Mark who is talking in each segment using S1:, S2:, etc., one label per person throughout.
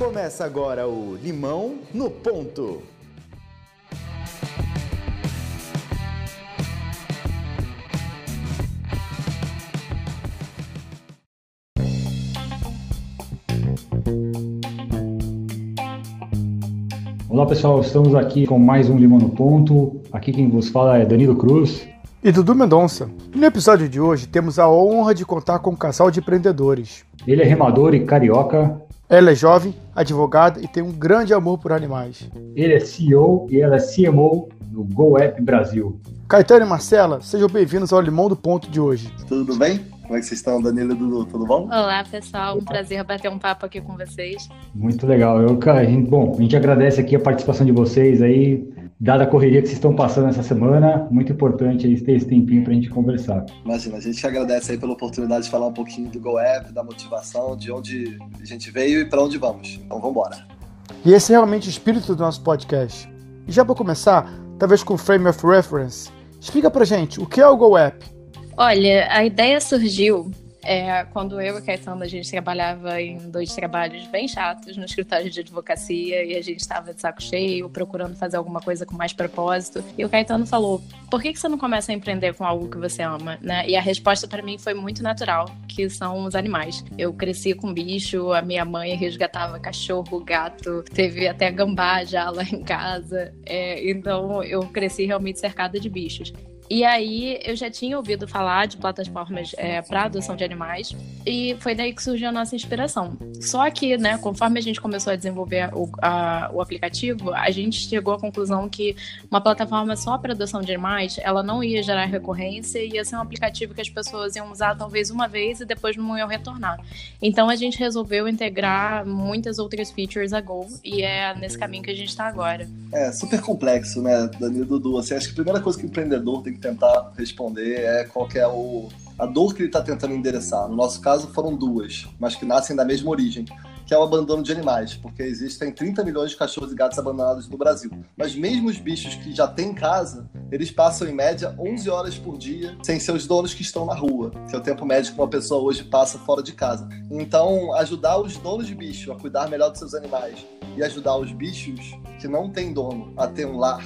S1: Começa agora o Limão no Ponto.
S2: Olá pessoal, estamos aqui com mais um Limão no Ponto. Aqui quem vos fala é Danilo Cruz.
S3: E Dudu Mendonça. No episódio de hoje temos a honra de contar com um casal de empreendedores.
S2: Ele é remador e carioca.
S3: Ela é jovem, advogada e tem um grande amor por animais.
S2: Ele é CEO e ela é CMO do GoApp Brasil.
S3: Caetano e Marcela, sejam bem-vindos ao Limão do Ponto de hoje.
S4: Tudo bem? Como é que vocês estão, Danilo e Dudu? Tudo bom?
S5: Olá, pessoal. Um prazer bater um papo aqui com vocês.
S2: Muito legal. Eu, a gente, bom, a gente agradece aqui a participação de vocês aí, dada a correria que vocês estão passando essa semana. Muito importante aí ter esse tempinho para a gente conversar.
S4: Imagina, a gente agradece aí pela oportunidade de falar um pouquinho do GoApp, da motivação, de onde a gente veio e para onde vamos. Então, vamos embora.
S3: E esse é realmente o espírito do nosso podcast. E já para começar, talvez com Frame of Reference, explica pra gente o que é o GoApp.
S5: Olha, a ideia surgiu é, quando eu e Caetano a gente trabalhava em dois trabalhos bem chatos no escritório de advocacia e a gente estava de saco cheio, procurando fazer alguma coisa com mais propósito. E o Caetano falou: por que, que você não começa a empreender com algo que você ama? Né? E a resposta para mim foi muito natural, que são os animais. Eu cresci com bicho, a minha mãe resgatava cachorro, gato, teve até gambá já lá em casa. É, então eu cresci realmente cercada de bichos. E aí eu já tinha ouvido falar de plataformas é, para adoção de animais e foi daí que surgiu a nossa inspiração. Só que, né, conforme a gente começou a desenvolver o, a, o aplicativo, a gente chegou à conclusão que uma plataforma só para adoção de animais, ela não ia gerar recorrência e ia ser um aplicativo que as pessoas iam usar talvez uma vez e depois não iam retornar. Então a gente resolveu integrar muitas outras features a Go e é nesse caminho que a gente está agora.
S4: É super complexo, né, Danilo Dudu? Assim, acho que a primeira coisa que o empreendedor tem que tentar responder é qual é o, a dor que ele está tentando endereçar. No nosso caso, foram duas, mas que nascem da mesma origem, que é o abandono de animais, porque existem 30 milhões de cachorros e gatos abandonados no Brasil. Mas mesmo os bichos que já têm em casa, eles passam em média 11 horas por dia sem seus donos que estão na rua, que é o tempo médio que uma pessoa hoje passa fora de casa. Então, ajudar os donos de bicho a cuidar melhor dos seus animais e ajudar os bichos que não têm dono a ter um lar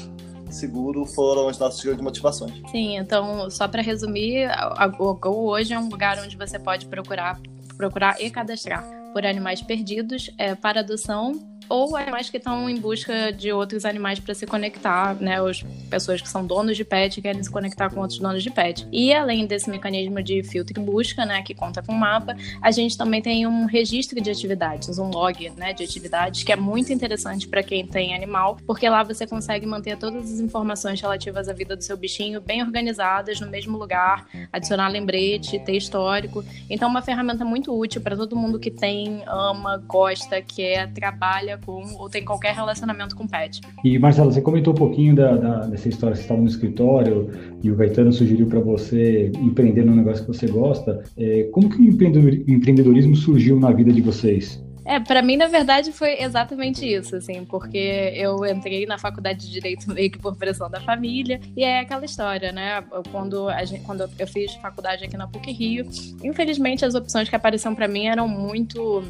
S4: seguro foram as nossas grandes motivações.
S5: Sim, então, só para resumir, a Go hoje é um lugar onde você pode procurar, procurar e cadastrar por animais perdidos é, para adoção ou animais que estão em busca de outros animais para se conectar, né? As pessoas que são donos de pet querem se conectar com outros donos de pet. E além desse mecanismo de filtro e busca, né, que conta com mapa, a gente também tem um registro de atividades, um log, né, de atividades que é muito interessante para quem tem animal, porque lá você consegue manter todas as informações relativas à vida do seu bichinho bem organizadas no mesmo lugar, adicionar lembrete, ter histórico. Então, uma ferramenta muito útil para todo mundo que tem, ama, gosta, quer, trabalha com ou tem qualquer relacionamento com pet.
S2: E Marcelo, você comentou um pouquinho da, da, dessa história, você estava no escritório e o Gaetano sugeriu para você empreender num negócio que você gosta. É, como que o empreendedorismo surgiu na vida de vocês?
S5: É, para mim, na verdade, foi exatamente isso, assim, porque eu entrei na faculdade de Direito meio que por pressão da família, e é aquela história, né? Quando, gente, quando eu fiz faculdade aqui na PUC Rio, infelizmente as opções que apareciam para mim eram muito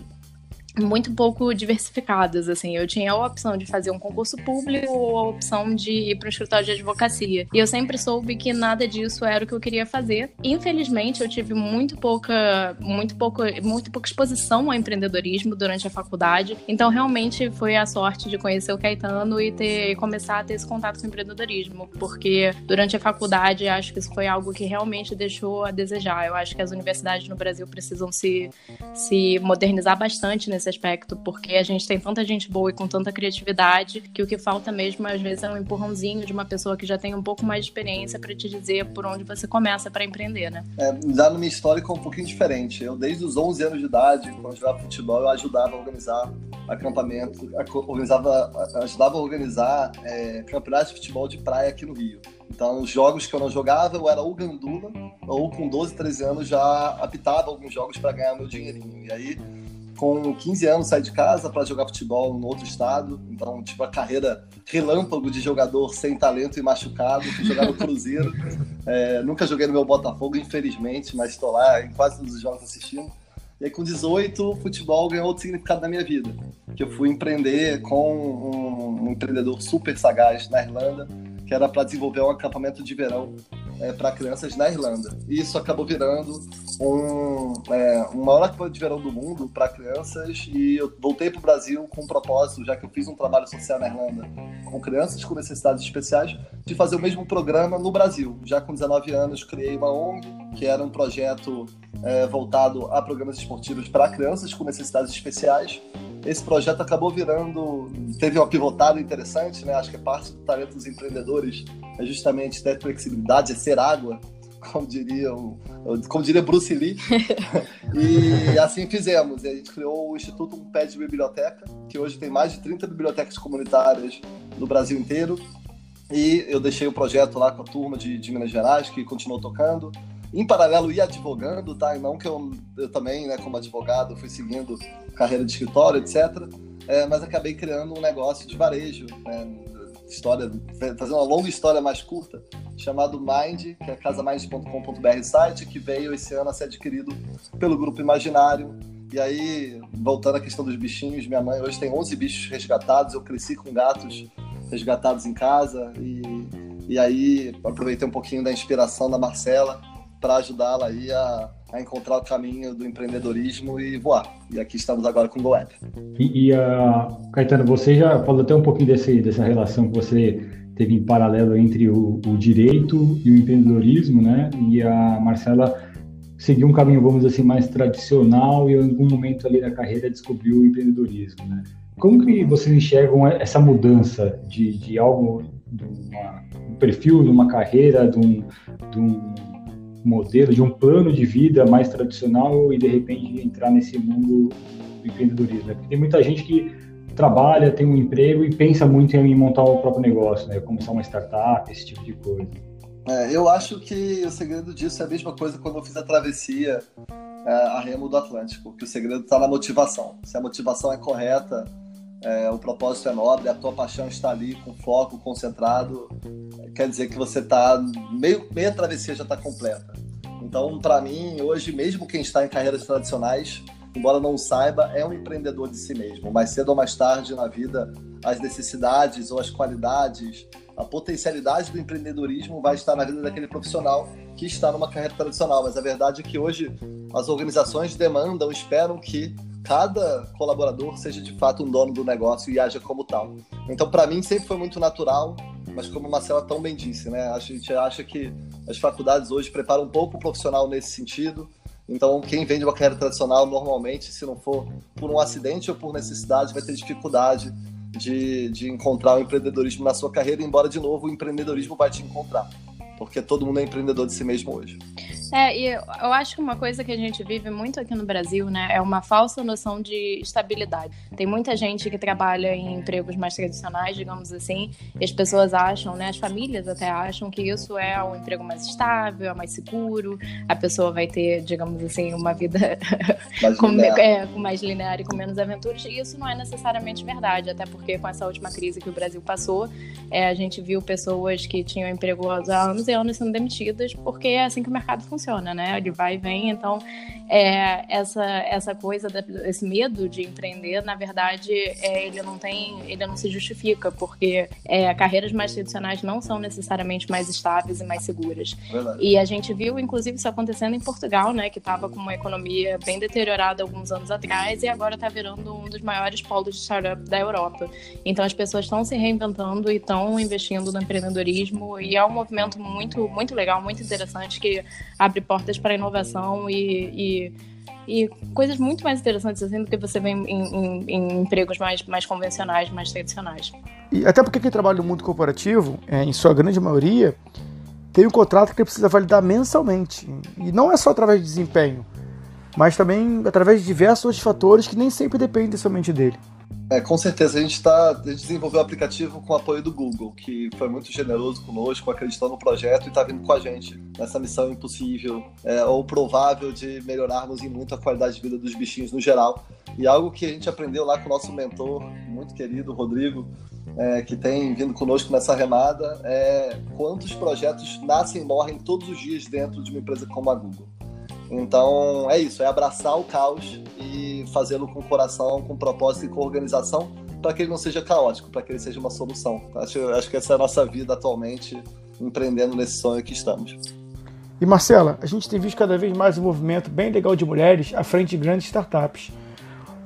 S5: muito pouco diversificadas, assim. Eu tinha a opção de fazer um concurso público ou a opção de ir para o escritório de advocacia. E eu sempre soube que nada disso era o que eu queria fazer. Infelizmente, eu tive muito pouca, muito pouco, muito pouca exposição ao empreendedorismo durante a faculdade. Então, realmente foi a sorte de conhecer o Caetano e ter começar a ter esse contato com o empreendedorismo, porque durante a faculdade acho que isso foi algo que realmente deixou a desejar. Eu acho que as universidades no Brasil precisam se se modernizar bastante nesse nesse aspecto, porque a gente tem tanta gente boa e com tanta criatividade que o que falta mesmo, às vezes, é um empurrãozinho de uma pessoa que já tem um pouco mais de experiência para te dizer por onde você começa para empreender, né?
S4: É, já no história é um pouquinho diferente. Eu, desde os 11 anos de idade, quando eu jogava futebol, eu ajudava a organizar acampamento, organizava, ajudava a organizar é, campeonatos de futebol de praia aqui no Rio. Então, os jogos que eu não jogava, eu era ou gandula, ou com 12, 13 anos já apitava alguns jogos para ganhar meu dinheirinho. E aí, com 15 anos saí de casa para jogar futebol no outro estado, então tipo a carreira relâmpago de jogador sem talento e machucado, fui jogar no Cruzeiro, é, nunca joguei no meu Botafogo, infelizmente, mas estou lá em quase todos os jogos assistindo. E aí com 18, futebol ganhou outro significado na minha vida. que eu fui empreender com um, um empreendedor super sagaz na Irlanda, que era para desenvolver um acampamento de verão é, para crianças na Irlanda. E isso acabou virando um, é, maior acampamento de verão do mundo para crianças. E eu voltei para o Brasil com um propósito, já que eu fiz um trabalho social na Irlanda com crianças com necessidades especiais, de fazer o mesmo programa no Brasil. Já com 19 anos, criei uma ONG, que era um projeto é, voltado a programas esportivos para crianças com necessidades especiais esse projeto acabou virando, teve uma pivotada interessante, né? Acho que é parte do talento dos empreendedores é justamente ter flexibilidade, é ser água, como diria, como diria Bruce Lee. e assim fizemos. A gente criou o Instituto Um Pé de Biblioteca, que hoje tem mais de 30 bibliotecas comunitárias no Brasil inteiro. E eu deixei o projeto lá com a turma de, de Minas Gerais, que continuou tocando em paralelo ia advogando, tá? E não que eu, eu também, né, como advogado, fui seguindo carreira de escritório, etc. É, mas acabei criando um negócio de varejo, né? História, fazendo uma longa história mais curta, chamado Mind, que é casamind.com.br site, que veio esse ano a ser adquirido pelo Grupo Imaginário. E aí, voltando à questão dos bichinhos, minha mãe hoje tem 11 bichos resgatados, eu cresci com gatos resgatados em casa e, e aí aproveitei um pouquinho da inspiração da Marcela para ajudá-la aí a, a, encontrar o caminho do empreendedorismo e voar. E aqui estamos agora com o GoApp.
S2: E, e uh, Caetano, você já falou até um pouquinho desse, dessa relação que você teve em paralelo entre o, o direito e o empreendedorismo, né? E a Marcela seguiu um caminho, vamos dizer assim, mais tradicional e em algum momento ali na carreira descobriu o empreendedorismo, né? Como que vocês enxergam essa mudança de, de algo, de uma, um perfil, de uma carreira, de um, de um modelo, de um plano de vida mais tradicional e de repente entrar nesse mundo do empreendedorismo. Né? Tem muita gente que trabalha, tem um emprego e pensa muito em montar o próprio negócio, né? começar uma startup, esse tipo de coisa.
S4: É, eu acho que o segredo disso é a mesma coisa quando eu fiz a travessia é, a remo do Atlântico, que o segredo está na motivação. Se a motivação é correta, é, o propósito é nobre, a tua paixão está ali com foco, concentrado, quer dizer que você está meio meia travessia já está completa. Então, para mim, hoje, mesmo quem está em carreiras tradicionais, embora não saiba, é um empreendedor de si mesmo. Mais cedo ou mais tarde na vida, as necessidades ou as qualidades, a potencialidade do empreendedorismo vai estar na vida daquele profissional que está numa carreira tradicional. Mas a verdade é que hoje as organizações demandam, esperam que cada colaborador seja de fato um dono do negócio e haja como tal. Então, para mim, sempre foi muito natural, mas como a Marcela tão bem disse, né? A gente acha que as faculdades hoje preparam um pouco o profissional nesse sentido. Então, quem vem de uma carreira tradicional, normalmente, se não for por um acidente ou por necessidade, vai ter dificuldade de, de encontrar o empreendedorismo na sua carreira, embora, de novo, o empreendedorismo vai te encontrar. Porque todo mundo é empreendedor de si mesmo hoje.
S5: É, e eu acho que uma coisa que a gente vive muito aqui no Brasil, né, é uma falsa noção de estabilidade. Tem muita gente que trabalha em empregos mais tradicionais, digamos assim, e as pessoas acham, né, as famílias até acham que isso é um emprego mais estável, é mais seguro, a pessoa vai ter, digamos assim, uma vida mais com, é, com mais linear e com menos aventuras, e isso não é necessariamente verdade, até porque com essa última crise que o Brasil passou, é, a gente viu pessoas que tinham emprego há anos e anos sendo demitidas, porque é assim que o mercado funciona funciona, né? Ele vai e vem, então é, essa, essa coisa, esse medo de empreender, na verdade, é, ele não tem, ele não se justifica, porque é, carreiras mais tradicionais não são necessariamente mais estáveis e mais seguras. Verdade. E a gente viu, inclusive, isso acontecendo em Portugal, né? Que estava com uma economia bem deteriorada alguns anos atrás e agora está virando um dos maiores polos de startup da Europa. Então as pessoas estão se reinventando e estão investindo no empreendedorismo e é um movimento muito, muito legal, muito interessante que abre portas para inovação e, e, e, coisas muito mais interessantes assim do que você vê em, em, em empregos mais, mais convencionais, mais tradicionais.
S3: E até porque quem trabalha no mundo corporativo, é, em sua grande maioria, tem um contrato que precisa validar mensalmente. E não é só através de desempenho, mas também através de diversos outros fatores que nem sempre dependem somente dele.
S4: É, com certeza, a gente, tá, a gente desenvolveu o aplicativo com o apoio do Google, que foi muito generoso conosco, acreditou no projeto e está vindo com a gente nessa missão impossível é, ou provável de melhorarmos em muito a qualidade de vida dos bichinhos no geral. E algo que a gente aprendeu lá com o nosso mentor, muito querido, Rodrigo, é, que tem vindo conosco nessa remada, é quantos projetos nascem e morrem todos os dias dentro de uma empresa como a Google. Então é isso, é abraçar o caos e fazê-lo com coração, com propósito e com organização, para que ele não seja caótico, para que ele seja uma solução. Acho, acho que essa é a nossa vida atualmente, empreendendo nesse sonho que estamos.
S3: E Marcela, a gente tem visto cada vez mais um movimento bem legal de mulheres à frente de grandes startups.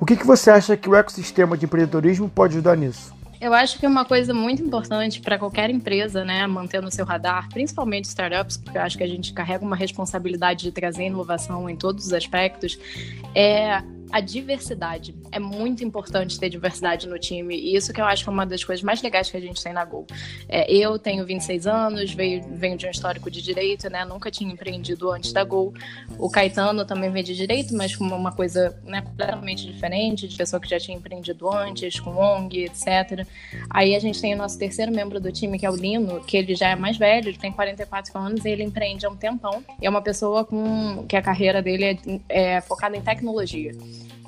S3: O que, que você acha que o ecossistema de empreendedorismo pode ajudar nisso?
S5: Eu acho que é uma coisa muito importante para qualquer empresa, né, manter no seu radar, principalmente startups, porque eu acho que a gente carrega uma responsabilidade de trazer inovação em todos os aspectos, é a diversidade. É muito importante ter diversidade no time. E isso que eu acho que é uma das coisas mais legais que a gente tem na Gol. É, eu tenho 26 anos, venho, venho de um histórico de direito, né? Nunca tinha empreendido antes da Gol. O Caetano também vem de direito, mas com uma coisa né, completamente diferente, de pessoa que já tinha empreendido antes, com ONG, etc. Aí a gente tem o nosso terceiro membro do time, que é o Lino, que ele já é mais velho, ele tem 44 anos e ele empreende há um tempão. E é uma pessoa com que a carreira dele é, é focada em tecnologia.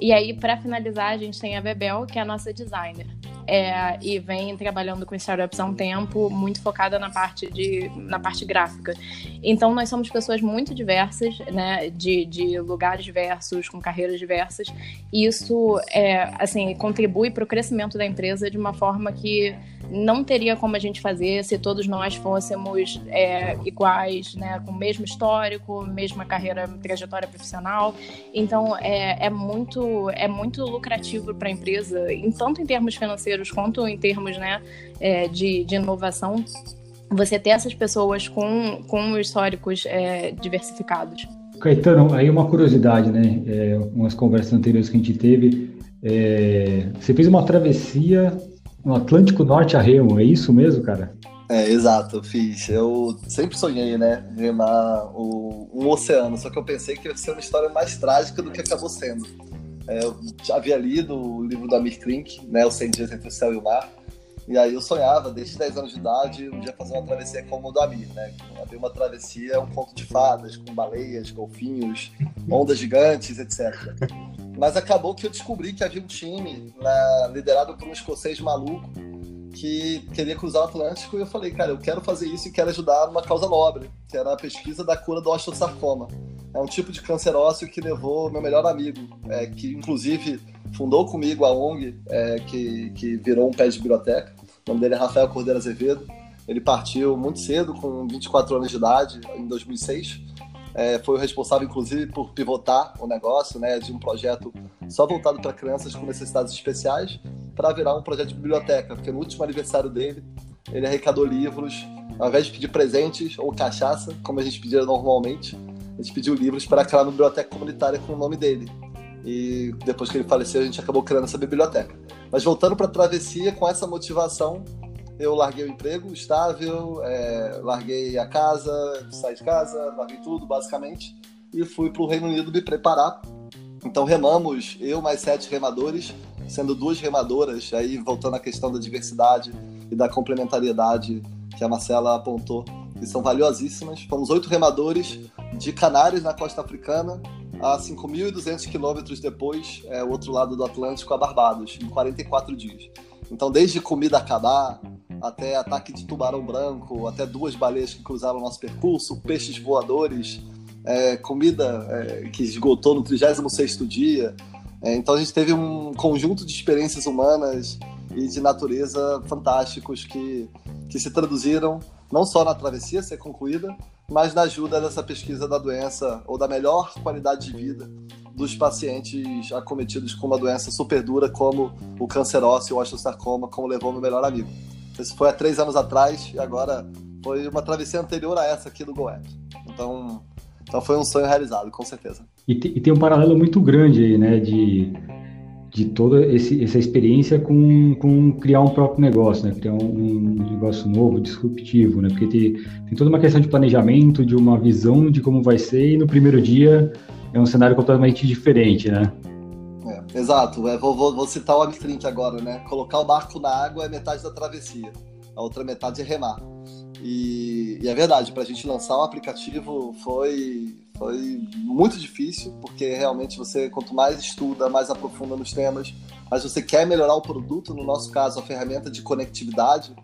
S5: E aí, para finalizar, a gente tem a Bebel, que é a nossa designer. É, e vem trabalhando com startups há um tempo, muito focada na parte, de, na parte gráfica. Então, nós somos pessoas muito diversas, né, de, de lugares diversos, com carreiras diversas, e isso, é, assim, contribui para o crescimento da empresa de uma forma que não teria como a gente fazer se todos nós fôssemos é, iguais, né, com o mesmo histórico, mesma carreira, trajetória profissional. Então é, é muito é muito lucrativo para a empresa, em, tanto em termos financeiros quanto em termos né, é, de, de inovação, você ter essas pessoas com, com históricos é, diversificados.
S2: Caetano, aí uma curiosidade, né? É, umas conversas anteriores que a gente teve, é, você fez uma travessia no Atlântico Norte a remo, é isso mesmo, cara?
S4: É, exato, fiz. Eu sempre sonhei, né, remar o, um oceano, só que eu pensei que ia ser uma história mais trágica do que acabou sendo. É, eu já havia lido o livro do Amir Klink, né, Os 100 Dias Entre o Céu e o Mar, e aí eu sonhava, desde 10 anos de idade, um dia fazer uma travessia como o do Amir, né? Abrir uma travessia, um conto de fadas, com baleias, golfinhos, ondas gigantes, etc. Mas acabou que eu descobri que havia um time né, liderado por um escocês maluco que queria cruzar o Atlântico e eu falei, cara, eu quero fazer isso e quero ajudar numa causa nobre, que era a pesquisa da cura do osteosarcoma. É um tipo de câncer ósseo que levou meu melhor amigo, é, que inclusive fundou comigo a ONG, é, que, que virou um pé de biblioteca. O nome dele é Rafael Cordeiro Azevedo. Ele partiu muito cedo, com 24 anos de idade, em 2006 é, foi o responsável, inclusive, por pivotar o negócio, né, de um projeto só voltado para crianças com necessidades especiais, para virar um projeto de biblioteca, porque no último aniversário dele, ele arrecadou livros, ao invés de pedir presentes ou cachaça, como a gente pedia normalmente, a gente pediu livros para criar uma biblioteca comunitária com o nome dele. E depois que ele faleceu, a gente acabou criando essa biblioteca. Mas voltando para a travessia, com essa motivação, eu larguei o emprego estável, é, larguei a casa, saí de casa, larguei tudo, basicamente, e fui para o Reino Unido me preparar. Então remamos, eu mais sete remadores, sendo duas remadoras, aí voltando à questão da diversidade e da complementariedade que a Marcela apontou, que são valiosíssimas. Fomos oito remadores de Canárias, na costa africana, a 5.200 quilômetros depois, é, o outro lado do Atlântico, a Barbados, em 44 dias. Então, desde comida acabar, até ataque de tubarão branco, até duas baleias que cruzaram o nosso percurso, peixes voadores, é, comida é, que esgotou no 36 dia. É, então a gente teve um conjunto de experiências humanas e de natureza fantásticos que, que se traduziram não só na travessia ser concluída, mas na ajuda dessa pesquisa da doença ou da melhor qualidade de vida dos pacientes acometidos com uma doença super dura como o câncer ósseo, o osteosarcoma, como levou meu melhor amigo. Isso foi há três anos atrás e agora foi uma travessia anterior a essa aqui do Goethe. Então, então foi um sonho realizado, com certeza.
S2: E, te, e tem um paralelo muito grande aí, né, de, de toda esse, essa experiência com, com criar um próprio negócio, né, criar um, um negócio novo, disruptivo, né, porque tem, tem toda uma questão de planejamento, de uma visão de como vai ser e no primeiro dia é um cenário completamente diferente, né.
S4: Exato, é, vou, vou, vou, citar o Amstrink agora, né? Colocar o barco na água é metade da travessia, a outra metade é remar. E, e é verdade, para a gente lançar um aplicativo foi, foi muito difícil, porque realmente você, quanto mais estuda, mais aprofunda nos temas, mas você quer melhorar o produto, no nosso caso, a ferramenta de conectividade.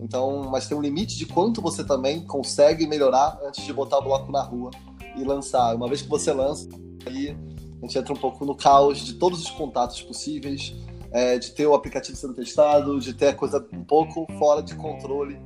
S4: Então, mas tem um limite de quanto você também consegue melhorar antes de botar o bloco na rua e lançar. Uma vez que você lança, aí a gente entra um pouco no caos de todos os contatos possíveis, é, de ter o aplicativo sendo testado, de ter a coisa um pouco fora de controle,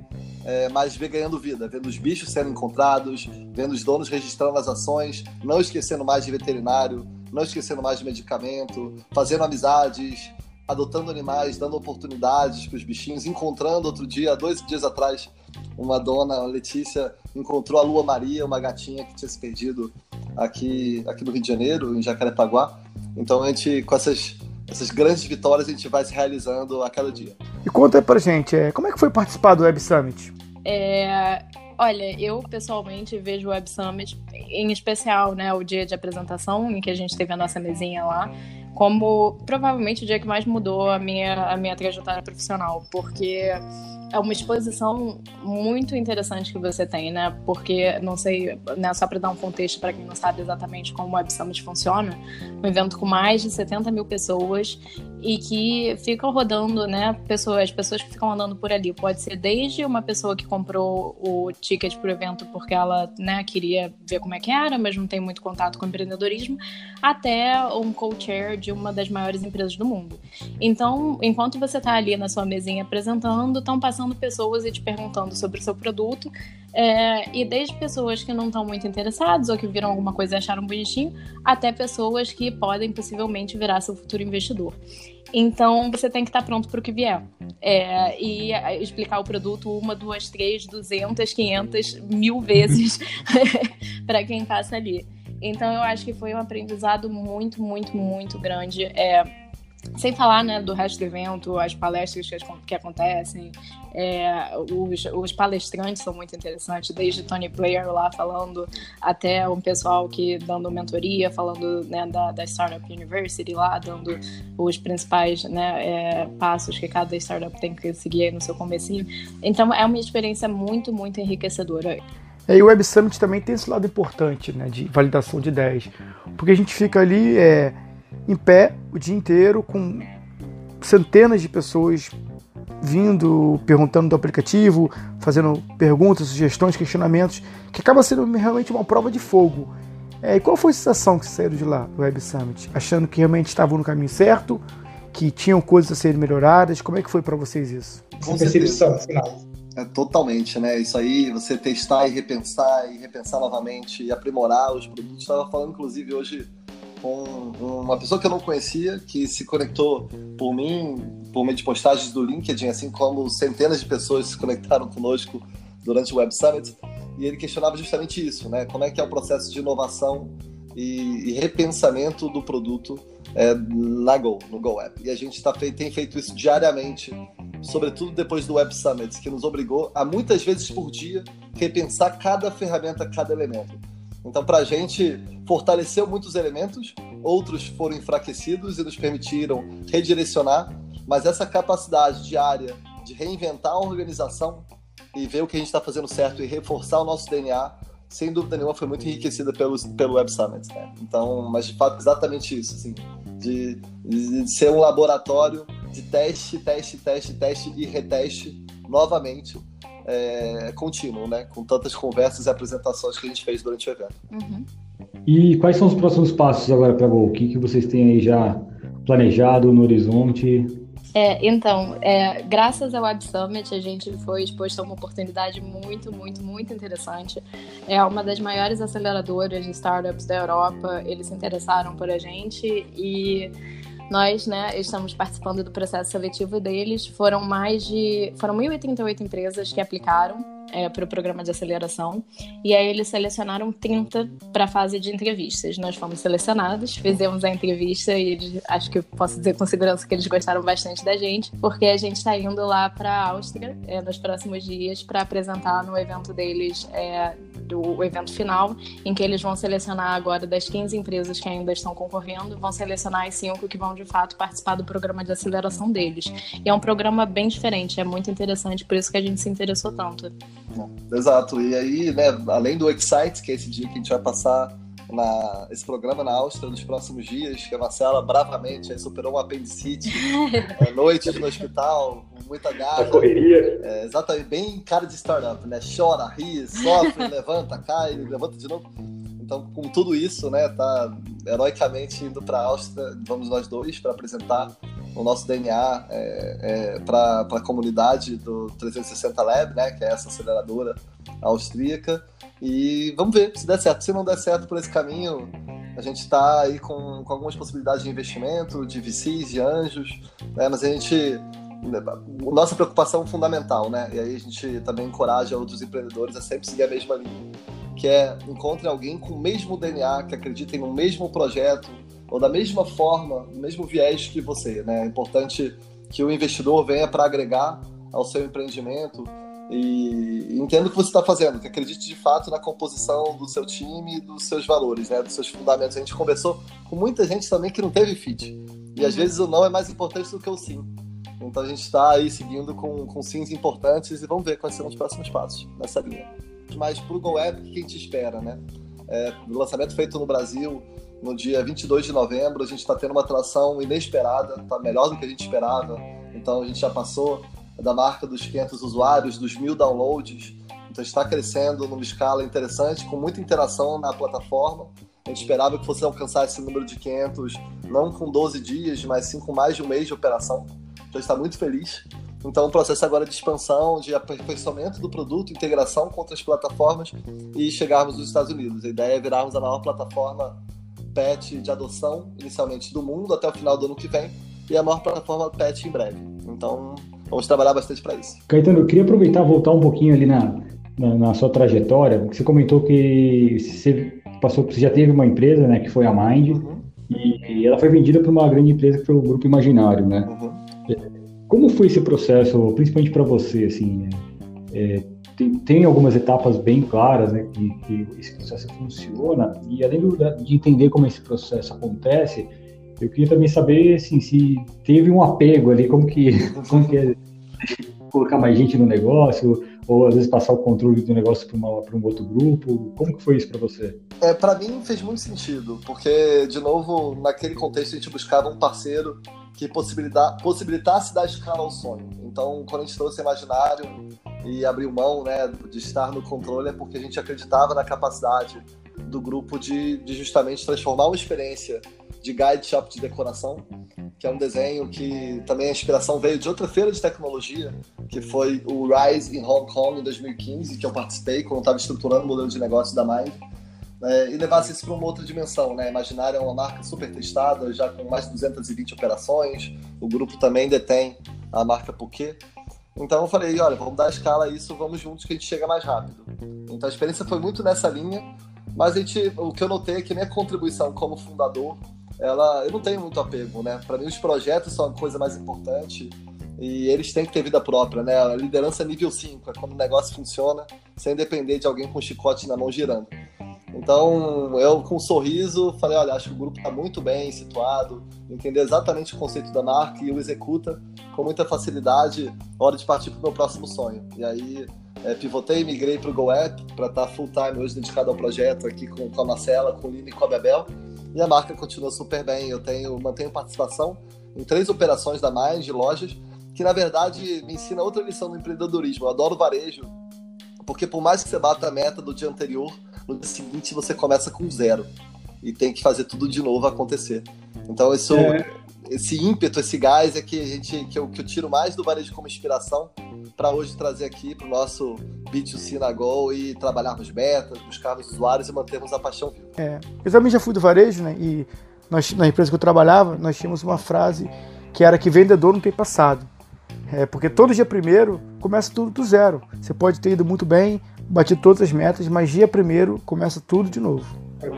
S4: é, mas ver ganhando vida, vendo os bichos sendo encontrados, vendo os donos registrando as ações, não esquecendo mais de veterinário, não esquecendo mais de medicamento, fazendo amizades, adotando animais, dando oportunidades para os bichinhos, encontrando outro dia, dois dias atrás, uma dona, a Letícia, encontrou a Lua Maria, uma gatinha que tinha se perdido aqui, aqui no Rio de Janeiro, em Jacarepaguá. Então a gente, com essas, essas grandes vitórias, a gente vai se realizando a cada dia.
S3: E conta aí pra gente, é, como é que foi participar do Web Summit?
S5: É, olha, eu pessoalmente vejo o Web Summit, em especial, né, o dia de apresentação, em que a gente teve a nossa mesinha lá, como provavelmente o dia que mais mudou a minha, a minha trajetória profissional, porque é uma exposição muito interessante que você tem, né? Porque, não sei, né, só para dar um contexto para quem não sabe exatamente como o Web Summit funciona, um evento com mais de 70 mil pessoas e que ficam rodando, né? Pessoas, pessoas que ficam andando por ali. Pode ser desde uma pessoa que comprou o ticket para o evento porque ela né, queria ver como é que era, mas não tem muito contato com empreendedorismo, até um co-chair de uma das maiores empresas do mundo. Então, enquanto você está ali na sua mesinha apresentando, estão passando pessoas e te perguntando sobre o seu produto. É, e desde pessoas que não estão muito interessadas ou que viram alguma coisa e acharam bonitinho, até pessoas que podem possivelmente virar seu futuro investidor. Então você tem que estar pronto para o que vier. É, e explicar o produto uma, duas, três, duzentas, quinhentas, mil vezes para quem passa ali. Então eu acho que foi um aprendizado muito, muito, muito grande. É, sem falar né, do resto do evento, as palestras que, que acontecem, é, os, os, palestrantes são muito interessantes, desde Tony Blair lá falando até um pessoal que dando mentoria, falando né, da, da Startup University lá, dando os principais né, é, passos que cada startup tem que seguir no seu comecinho. Então é uma experiência muito, muito enriquecedora.
S3: É, e o Web Summit também tem esse lado importante né, de validação de ideias, porque a gente fica ali... É em pé o dia inteiro, com centenas de pessoas vindo, perguntando do aplicativo, fazendo perguntas, sugestões, questionamentos, que acaba sendo realmente uma prova de fogo. É, e qual foi a sensação que saíram de lá do Web Summit? Achando que realmente estavam no caminho certo, que tinham coisas a serem melhoradas? Como é que foi para vocês isso?
S4: Com percepção final. É, totalmente, né? Isso aí, você testar e repensar, e repensar novamente, e aprimorar os produtos. Estava falando, inclusive, hoje com uma pessoa que eu não conhecia, que se conectou por mim, por meio de postagens do LinkedIn, assim como centenas de pessoas se conectaram conosco durante o Web Summit, e ele questionava justamente isso, né? Como é que é o processo de inovação e, e repensamento do produto é, na Go, no Go App. E a gente tá, tem feito isso diariamente, sobretudo depois do Web Summit, que nos obrigou a muitas vezes por dia repensar cada ferramenta, cada elemento. Então, para a gente, fortaleceu muitos elementos, outros foram enfraquecidos e nos permitiram redirecionar, mas essa capacidade diária de reinventar a organização e ver o que a gente está fazendo certo e reforçar o nosso DNA, sem dúvida nenhuma, foi muito enriquecida pelo, pelo Web Summit. Né? Então, mas de fato, exatamente isso, assim, de, de ser um laboratório de teste, teste, teste, teste e reteste novamente é, contínuo, né? Com tantas conversas e apresentações que a gente fez durante o evento.
S2: Uhum. E quais são os próximos passos agora para a Gol? O que, que vocês têm aí já planejado no horizonte?
S5: É, então, é, graças ao Web Summit, a gente foi exposto a uma oportunidade muito, muito, muito interessante. É uma das maiores aceleradoras de startups da Europa. Eles se interessaram por a gente e nós, né, estamos participando do processo seletivo deles. Foram mais de. Foram 1.038 empresas que aplicaram é, para o programa de aceleração. E aí eles selecionaram 30 para a fase de entrevistas. Nós fomos selecionados, fizemos a entrevista e eles, acho que posso dizer com segurança que eles gostaram bastante da gente, porque a gente está indo lá para a Áustria é, nos próximos dias para apresentar no evento deles é, do evento final, em que eles vão selecionar agora das 15 empresas que ainda estão concorrendo, vão selecionar as 5 que vão de fato participar do programa de aceleração deles. E é um programa bem diferente, é muito interessante, por isso que a gente se interessou tanto.
S4: Exato, e aí, né, além do Excite, que é esse dia que a gente vai passar na, esse programa na Áustria nos próximos dias, que a Marcela bravamente superou um apendicite, é, noites no hospital, com muita garra. A
S2: correria.
S4: É, exatamente, bem cara de startup, né? Chora, ri, sofre, levanta, cai, levanta de novo. Então, com tudo isso, né, tá heroicamente indo para a Áustria, vamos nós dois para apresentar o nosso DNA é, é, para a comunidade do 360 Lab, né, que é essa aceleradora austríaca. E vamos ver se der certo. Se não der certo por esse caminho, a gente está aí com, com, algumas possibilidades de investimento, de VCs, de anjos, né, mas a gente nossa preocupação fundamental, né? E aí a gente também encoraja outros empreendedores a sempre seguir a mesma linha, que é encontre alguém com o mesmo DNA, que acredita no mesmo projeto, ou da mesma forma, no mesmo viés que você. Né? É importante que o investidor venha para agregar ao seu empreendimento e entenda o que você está fazendo, que acredite de fato na composição do seu time dos seus valores, né? dos seus fundamentos. A gente conversou com muita gente também que não teve fit. E às vezes o não é mais importante do que o sim. Então a gente está aí seguindo com, com sims importantes e vamos ver quais serão os próximos passos nessa linha. Mas para o GoWeb, o que a gente espera? Né? É, lançamento feito no Brasil, no dia 22 de novembro. A gente está tendo uma atração inesperada, está melhor do que a gente esperava. Então a gente já passou da marca dos 500 usuários, dos mil downloads. Então está crescendo numa escala interessante, com muita interação na plataforma. A gente esperava que fosse alcançar esse número de 500, não com 12 dias, mas sim com mais de um mês de operação. Então está muito feliz. Então, o processo agora de expansão, de aperfeiçoamento do produto, integração com outras plataformas e chegarmos nos Estados Unidos. A ideia é virarmos a maior plataforma pet de adoção, inicialmente do mundo, até o final do ano que vem, e a maior plataforma pet em breve. Então, vamos trabalhar bastante para isso.
S2: Caetano, eu queria aproveitar voltar um pouquinho ali na, na, na, sua trajetória, você comentou que você passou, você já teve uma empresa, né, que foi a Mind, uhum. e, e, ela foi vendida para uma grande empresa que foi o Grupo Imaginário, né? Uhum. Como foi esse processo, principalmente para você, assim, é, tem, tem, algumas etapas bem claras, né, que, que, esse processo funciona, e além do, de entender como esse processo acontece, eu queria também saber, assim, se teve um apego ali, como que, como que é colocar mais gente no negócio, ou às vezes passar o controle do negócio para um outro grupo, como que foi isso para você?
S4: É, para mim fez muito sentido, porque, de novo, naquele contexto a gente buscava um parceiro que possibilitasse dar escala ao sonho. Então, quando a gente trouxe Imaginário, e abriu mão né, de estar no controle é porque a gente acreditava na capacidade do grupo de, de justamente transformar uma experiência de guide shop de decoração, que é um desenho que também a inspiração veio de outra feira de tecnologia, que foi o Rise em Hong Kong em 2015, que eu participei quando estava estruturando o modelo de negócio da Mind. É, e levasse isso para uma outra dimensão, né? Imaginário é uma marca super testada, já com mais de 220 operações. O grupo também detém a marca Poké. Então eu falei, olha, vamos dar escala a isso, vamos juntos que a gente chega mais rápido. Então a experiência foi muito nessa linha, mas a gente, o que eu notei é que minha contribuição como fundador, ela, eu não tenho muito apego, né? Para mim os projetos são a coisa mais importante e eles têm que ter vida própria, né? A liderança nível 5 é quando o negócio funciona sem depender de alguém com chicote na mão girando. Então, eu com um sorriso falei, olha, acho que o grupo está muito bem situado, entender exatamente o conceito da marca e o executa com muita facilidade hora de partir para o meu próximo sonho. E aí, é, pivotei, migrei para o GoApp para estar tá full time hoje dedicado ao projeto aqui com, com a Marcela, com o Lino e com a Bebel. E a marca continua super bem. Eu tenho, mantenho participação em três operações da Mais de lojas, que na verdade me ensina outra lição do empreendedorismo. Eu adoro varejo, porque por mais que você bata a meta do dia anterior, no dia seguinte você começa com zero e tem que fazer tudo de novo acontecer. Então isso, é. esse ímpeto, esse gás é que a gente que eu, que eu tiro mais do varejo como inspiração para hoje trazer aqui para o nosso B2C na Go e trabalharmos betas, buscarmos usuários e mantermos a paixão viva.
S3: É, eu também já fui do varejo, né? E nós, na empresa que eu trabalhava, nós tínhamos uma frase que era que vendedor não tem passado. É, porque todo dia primeiro começa tudo do zero. Você pode ter ido muito bem, batido todas as metas, mas dia primeiro começa tudo de novo.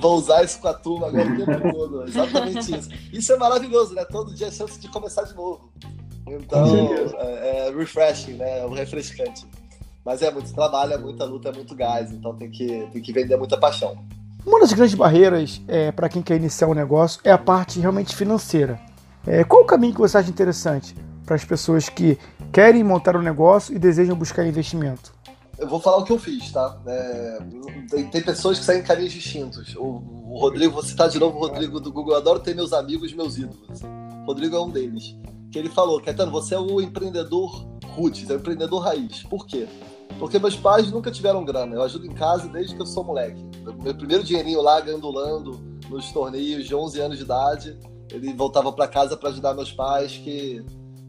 S4: Vou usar isso com a turma agora o tempo todo. Exatamente isso. Isso é maravilhoso, né? Todo dia é chance de começar de novo. Então, é, é refreshing, né? É um refrescante. Mas é muito trabalho, é muita luta, é muito gás. Então tem que, tem que vender muita paixão.
S3: Uma das grandes barreiras é, para quem quer iniciar um negócio é a parte realmente financeira. É, qual o caminho que você acha interessante? Para as pessoas que querem montar um negócio e desejam buscar investimento?
S4: Eu vou falar o que eu fiz, tá? É, tem, tem, pessoas que saem em caminhos distintos. O, o, Rodrigo, vou citar de novo o Rodrigo do Google. Eu adoro ter meus amigos, meus ídolos. O Rodrigo é um deles. Que ele falou, Caetano, você é o empreendedor roots, é o empreendedor raiz. Por quê? Porque meus pais nunca tiveram grana. Eu ajudo em casa desde que eu sou moleque. Meu primeiro dinheirinho lá, gandulando nos torneios de 11 anos de idade, ele voltava para casa para ajudar meus pais, que,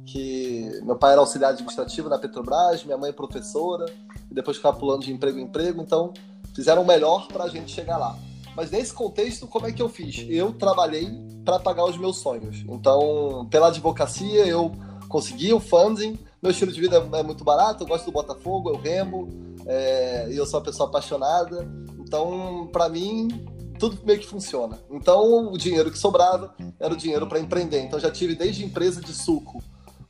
S4: que meu pai era auxiliar administrativo na Petrobras, minha mãe professora, e depois ficava pulando de emprego em emprego, então fizeram o melhor para a gente chegar lá. Mas nesse contexto, como é que eu fiz? Eu trabalhei para pagar os meus sonhos. Então, pela advocacia, eu consegui o funding. Meu estilo de vida é muito barato, eu gosto do Botafogo, eu remo, é, e eu sou uma pessoa apaixonada. Então, para mim, tudo meio que funciona. Então, o dinheiro que sobrava era o dinheiro para empreender. Então, já tive desde empresa de suco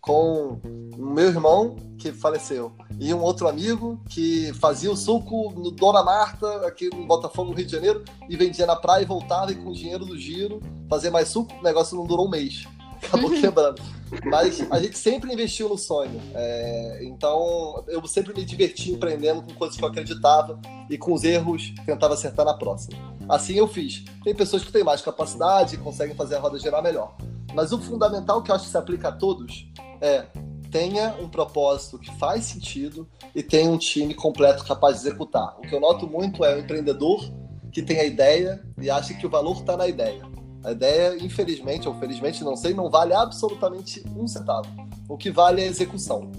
S4: com o meu irmão, que faleceu, e um outro amigo que fazia o suco no Dona Marta, aqui no Botafogo, no Rio de Janeiro, e vendia na praia e voltava e com o dinheiro do giro fazia mais suco. O negócio não durou um mês. Acabou quebrando. Mas a gente sempre investiu no sonho. É, então, eu sempre me diverti empreendendo com coisas que eu acreditava e com os erros tentava acertar na próxima. Assim eu fiz. Tem pessoas que têm mais capacidade e conseguem fazer a roda girar melhor. Mas o fundamental que eu acho que se aplica a todos é tenha um propósito que faz sentido e tenha um time completo capaz de executar. O que eu noto muito é o empreendedor que tem a ideia e acha que o valor está na ideia. A ideia, infelizmente ou felizmente, não sei, não vale absolutamente um centavo. O que vale é a execução.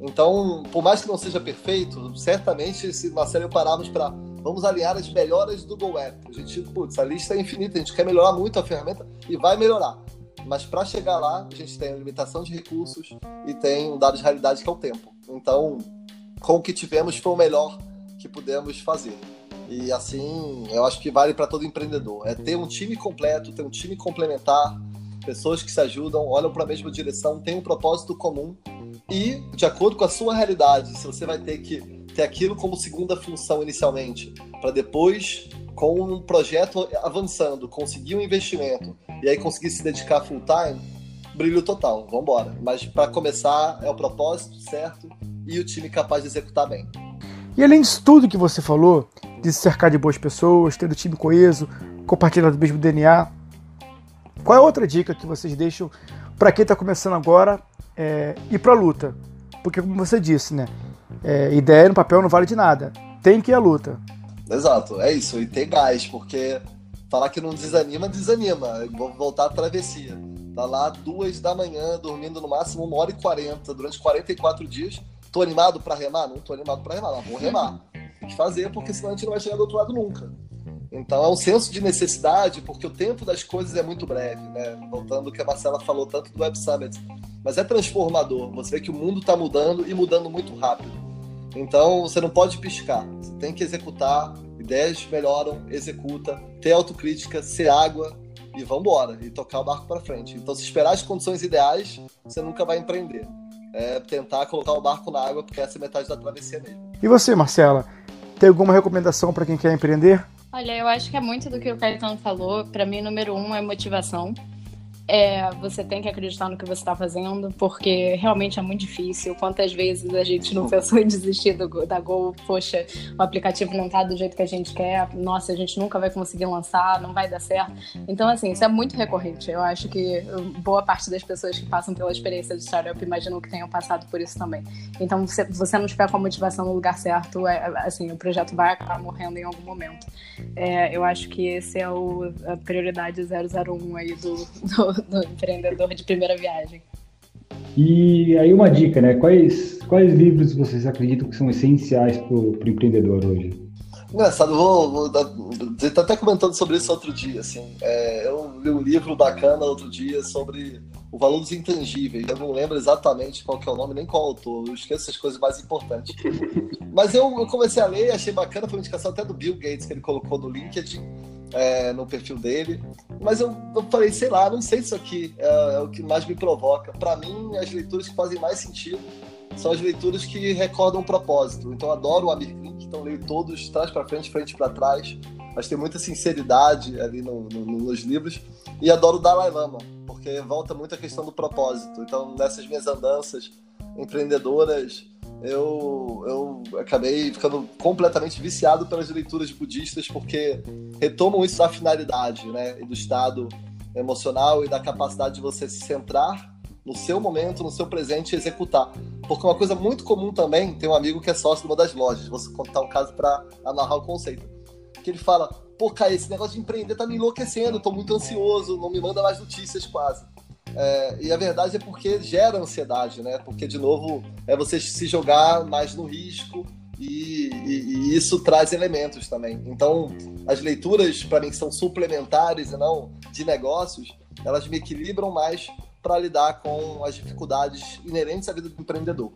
S4: Então, por mais que não seja perfeito, certamente se na série pararmos para vamos alinhar as melhoras do Go App. A gente, putz, a lista é infinita, a gente quer melhorar muito a ferramenta e vai melhorar. Mas para chegar lá, a gente tem a limitação de recursos e tem um dado de realidade que é o tempo. Então, com o que tivemos foi o melhor que pudemos fazer. E assim, eu acho que vale para todo empreendedor. É ter um time completo, ter um time complementar, pessoas que se ajudam, olham para a mesma direção, têm um propósito comum e, de acordo com a sua realidade, se você vai ter que ter aquilo como segunda função inicialmente, para depois com um projeto avançando, conseguir um investimento e aí conseguir se dedicar full time, brilho total, vamos embora. Mas para começar é o propósito certo e o time capaz de executar bem.
S3: E além disso tudo que você falou, de se cercar de boas pessoas, ter o time coeso, compartilhar do mesmo DNA, qual é a outra dica que vocês deixam para quem está começando agora é, ir para a luta? Porque como você disse, né, é, ideia no papel não vale de nada. Tem que ir à luta.
S4: Exato, é isso. E ter gás, porque falar que não desanima, desanima. Vou voltar à travessia. Tá lá duas da manhã, dormindo no máximo uma hora e quarenta, durante 44 dias. Tô animado para remar? Não tô animado para remar, mas vou remar. Tem que fazer, porque senão a gente não vai chegar do outro lado nunca. Então é um senso de necessidade, porque o tempo das coisas é muito breve, né? Voltando ao que a Marcela falou tanto do Web Summit. Mas é transformador. Você vê que o mundo está mudando e mudando muito rápido. Então você não pode piscar, você tem que executar, ideias melhoram, executa, ter autocrítica, ser água e vamos embora, e tocar o barco para frente. Então se esperar as condições ideais, você nunca vai empreender. É tentar colocar o barco na água, porque essa é metade da travessia mesmo.
S3: E você, Marcela, tem alguma recomendação para quem quer empreender?
S5: Olha, eu acho que é muito do que o Caetano falou. Para mim, número um é motivação é, você tem que acreditar no que você está fazendo, porque realmente é muito difícil. Quantas vezes a gente não pensou em desistir do, da Gol? Poxa, o aplicativo não está do jeito que a gente quer, nossa, a gente nunca vai conseguir lançar, não vai dar certo. Então, assim, isso é muito recorrente. Eu acho que boa parte das pessoas que passam pela experiência de startup imaginam que tenham passado por isso também. Então, se você não estiver com a motivação no lugar certo, é, assim, o projeto vai acabar morrendo em algum momento. É, eu acho que esse é o, a prioridade 001 aí do, do do, empreendedor de primeira viagem.
S2: E aí uma dica, né? Quais, quais livros vocês acreditam que são essenciais para o empreendedor hoje?
S4: Engraçado, vou, vou dar, você tá até comentando sobre isso outro dia, assim. É, eu li um livro bacana outro dia sobre o valor dos intangíveis. Eu não lembro exatamente qual que é o nome, nem qual autor. Eu esqueço as coisas mais importantes. Mas eu, eu comecei a ler, achei bacana, foi uma indicação até do Bill Gates que ele colocou no LinkedIn é, no perfil dele. Mas eu, eu, falei, sei lá, não sei se isso aqui é, é o que mais me provoca. Para mim, as leituras que fazem mais sentido são as leituras que recordam o propósito. Então, adoro o Amir Klink, então leio todos, trás para frente, frente para trás. Mas tem muita sinceridade ali no, no, nos livros. E adoro o Dalai Lama, porque volta muito a questão do propósito. Então, nessas minhas andanças empreendedoras, eu, eu acabei ficando completamente viciado pelas leituras budistas, porque retomam isso da finalidade, né? E do estado emocional e da capacidade de você se centrar no seu momento, no seu presente, executar. Porque uma coisa muito comum também, tem um amigo que é sócio de uma das lojas, vou contar um caso para amarrar o conceito. Que ele fala: pô, cara, esse negócio de empreender tá me enlouquecendo, tô muito ansioso, não me manda mais notícias quase. É, e a verdade é porque gera ansiedade, né? Porque, de novo, é você se jogar mais no risco e, e, e isso traz elementos também. Então, as leituras, para mim, são suplementares e não de negócios, elas me equilibram mais para lidar com as dificuldades inerentes à vida do empreendedor.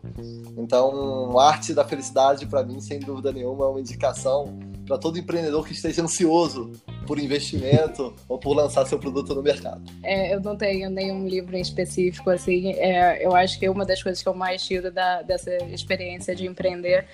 S4: Então, arte da felicidade, para mim, sem dúvida nenhuma, é uma indicação para todo empreendedor que esteja ansioso por investimento ou por lançar seu produto no mercado.
S5: É, eu não tenho nenhum livro em específico, assim, é, eu acho que uma das coisas que eu mais tiro da, dessa experiência de empreender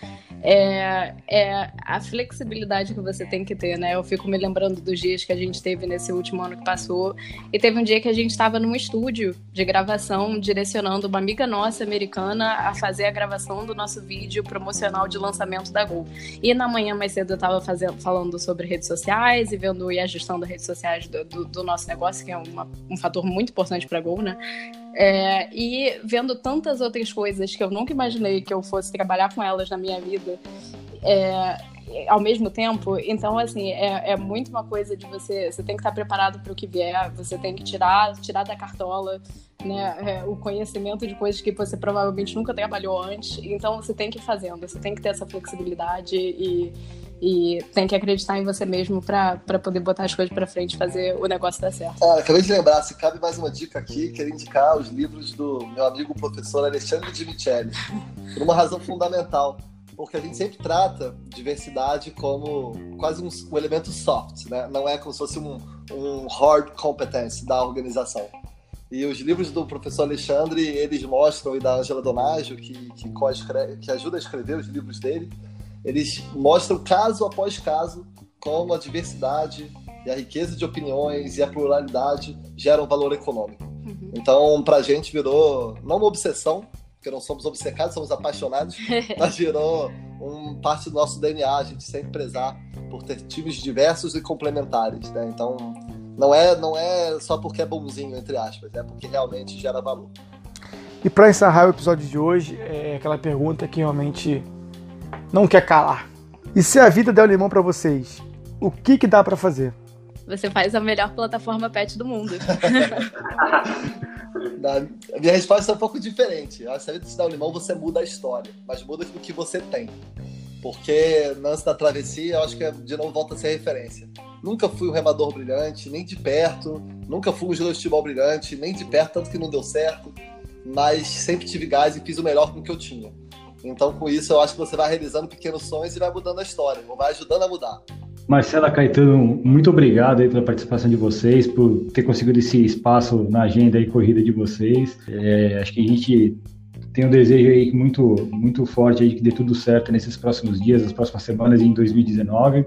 S5: é, é, a flexibilidade que você tem que ter, né? Eu fico me lembrando dos dias que a gente teve nesse último ano que passou, e teve um dia que a gente estava num estúdio de gravação, direcionando uma amiga nossa americana a fazer a gravação do nosso vídeo promocional de lançamento da Gol. E na manhã mais cedo eu estava falando sobre redes sociais e vendo e a gestão das redes sociais do, do, do nosso negócio, que é uma, um fator muito importante para Gol, né? É, e vendo tantas outras coisas que eu nunca imaginei que eu fosse trabalhar com elas na minha vida. É, ao mesmo tempo, então assim, é, é muito uma coisa de você, você tem que estar preparado para o que vier, você tem que tirar, tirar da cartola, né, é, o conhecimento de coisas que você provavelmente nunca trabalhou antes, então você tem que ir fazendo, você tem que ter essa flexibilidade e, e tem que acreditar em você mesmo para poder botar as coisas para frente, fazer o negócio dar certo.
S4: Acabei de lembrar, se cabe mais uma dica aqui, quero indicar os livros do meu amigo professor Alexandre Dimicelli, por uma razão fundamental porque a gente sempre trata diversidade como quase um, um, elemento soft, né? Não é como se fosse um, um hard competence da organização. E os livros do professor Alexandre, eles mostram, e da Angela Donaggio, que, que, que ajuda a escrever os livros dele, eles mostram caso após caso como a diversidade e a riqueza de opiniões e a pluralidade geram valor econômico. Uhum. Então, para a gente virou não uma obsessão, porque não somos obcecados, somos apaixonados, mas virou um parte do nosso DNA, a gente sempre prezar por ter times diversos e complementares, né? Então, não é, não é só porque é bonzinho, entre aspas, é porque realmente gera valor.
S3: E para encerrar o episódio de hoje, é aquela pergunta que realmente não quer calar. E se a vida der o limão para vocês, o que que dá para fazer?
S5: Você faz a melhor plataforma pet do mundo.
S4: a minha resposta é um pouco diferente. Se a vida te dá o limão, você muda a história, mas muda o que você tem. Porque no lance da travessia, eu acho que de novo volta a ser referência. Nunca fui um remador brilhante, nem de perto. Nunca fui um jogador de futebol brilhante, nem de perto, tanto que não deu certo. Mas sempre tive gás e fiz o melhor com o que eu tinha. Então, com isso, eu acho que você vai realizando pequenos sonhos e vai mudando a história, vai ajudando a mudar.
S2: Marcela Caetano, muito obrigado aí pela participação de vocês, por ter conseguido esse espaço na agenda e corrida de vocês. É, acho que a gente tem um desejo aí muito, muito forte aí de que dê tudo certo nesses próximos dias, nas próximas semanas em 2019.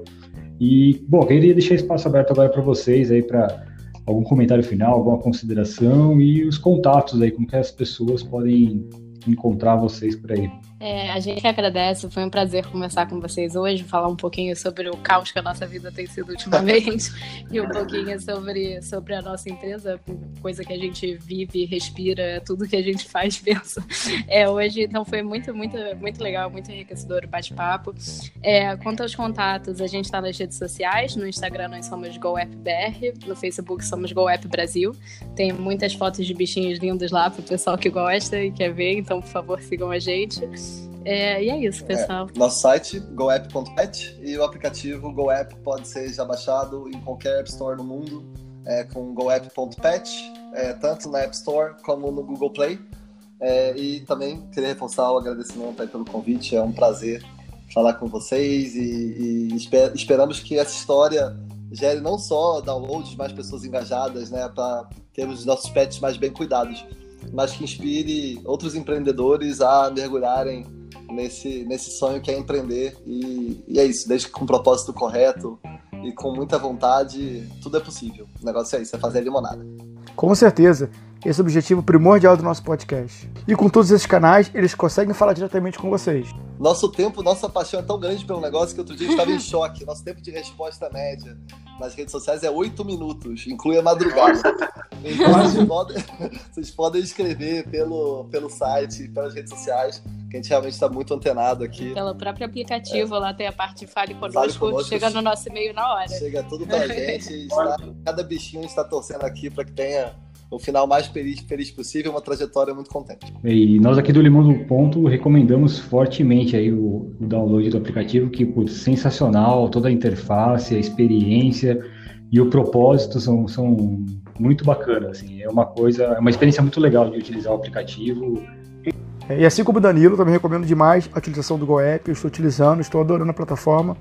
S2: E, bom, queria deixar espaço aberto agora para vocês aí para algum comentário final, alguma consideração e os contatos aí, como que as pessoas podem encontrar vocês por aí.
S5: É, a gente agradece, foi um prazer conversar com vocês hoje, falar um pouquinho sobre o caos que a nossa vida tem sido ultimamente e um pouquinho sobre, sobre a nossa empresa, coisa que a gente vive, respira, tudo que a gente faz, pensa. É, hoje, então, foi muito, muito, muito legal, muito enriquecedor o bate-papo. É, quanto aos contatos, a gente está nas redes sociais, no Instagram nós somos GoAppBR, no Facebook somos GoApp Brasil. Tem muitas fotos de bichinhos lindos lá para o pessoal que gosta e quer ver, então, por favor, sigam a gente. É, e é isso, é, pessoal.
S4: É, nosso site, goapp.pet, e o aplicativo GoApp pode ser já baixado em qualquer App Store no mundo, é, com goapp.pet, é, tanto na App Store como no Google Play. É, e também queria reforçar o agradecimento pelo convite, é um prazer falar com vocês e, e esper esperamos que essa história gere não só downloads, mais pessoas engajadas, né, para termos os nossos pets mais bem cuidados, mas que inspire outros empreendedores a mergulharem nesse, nesse sonho que é empreender. E, e é isso, desde que com o propósito correto e com muita vontade, tudo é possível. O negócio é isso, é fazer a limonada.
S3: Com certeza. Esse é o objetivo primordial do nosso podcast. E com todos esses canais, eles conseguem falar diretamente com vocês.
S4: Nosso tempo, nossa paixão é tão grande pelo negócio que outro dia a gente estava em choque. Nosso tempo de resposta média nas redes sociais é 8 minutos, inclui a madrugada. Então, vocês, podem, vocês podem escrever pelo, pelo site, pelas redes sociais, que a gente realmente está muito antenado aqui.
S5: Pelo próprio aplicativo, é. lá tem a parte Fale Conosco,
S4: Fale conosco
S5: chega no nosso e-mail na hora.
S4: Chega tudo pra gente. está, cada bichinho está torcendo aqui para que tenha o final mais feliz, feliz possível, uma trajetória muito contente.
S2: E nós aqui do Limão do Ponto recomendamos fortemente aí o, o download do aplicativo, que putz, sensacional, toda a interface, a experiência e o propósito são, são muito bacanas. Assim, é uma coisa, é uma experiência muito legal de utilizar o aplicativo.
S3: E assim como o Danilo, também recomendo demais a utilização do GoApp. Eu estou utilizando, estou adorando a plataforma.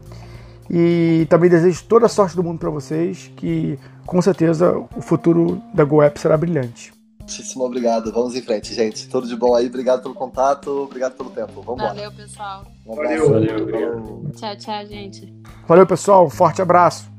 S3: E também desejo toda a sorte do mundo para vocês, que com certeza o futuro da GoApp será brilhante.
S4: Muitíssimo obrigado. Vamos em frente, gente. Tudo de bom aí. Obrigado pelo contato, obrigado pelo tempo. Vamos
S5: Valeu, pessoal.
S2: Um abraço. Valeu,
S5: valeu. Tchau, tchau, gente.
S3: Valeu, pessoal. Um forte abraço.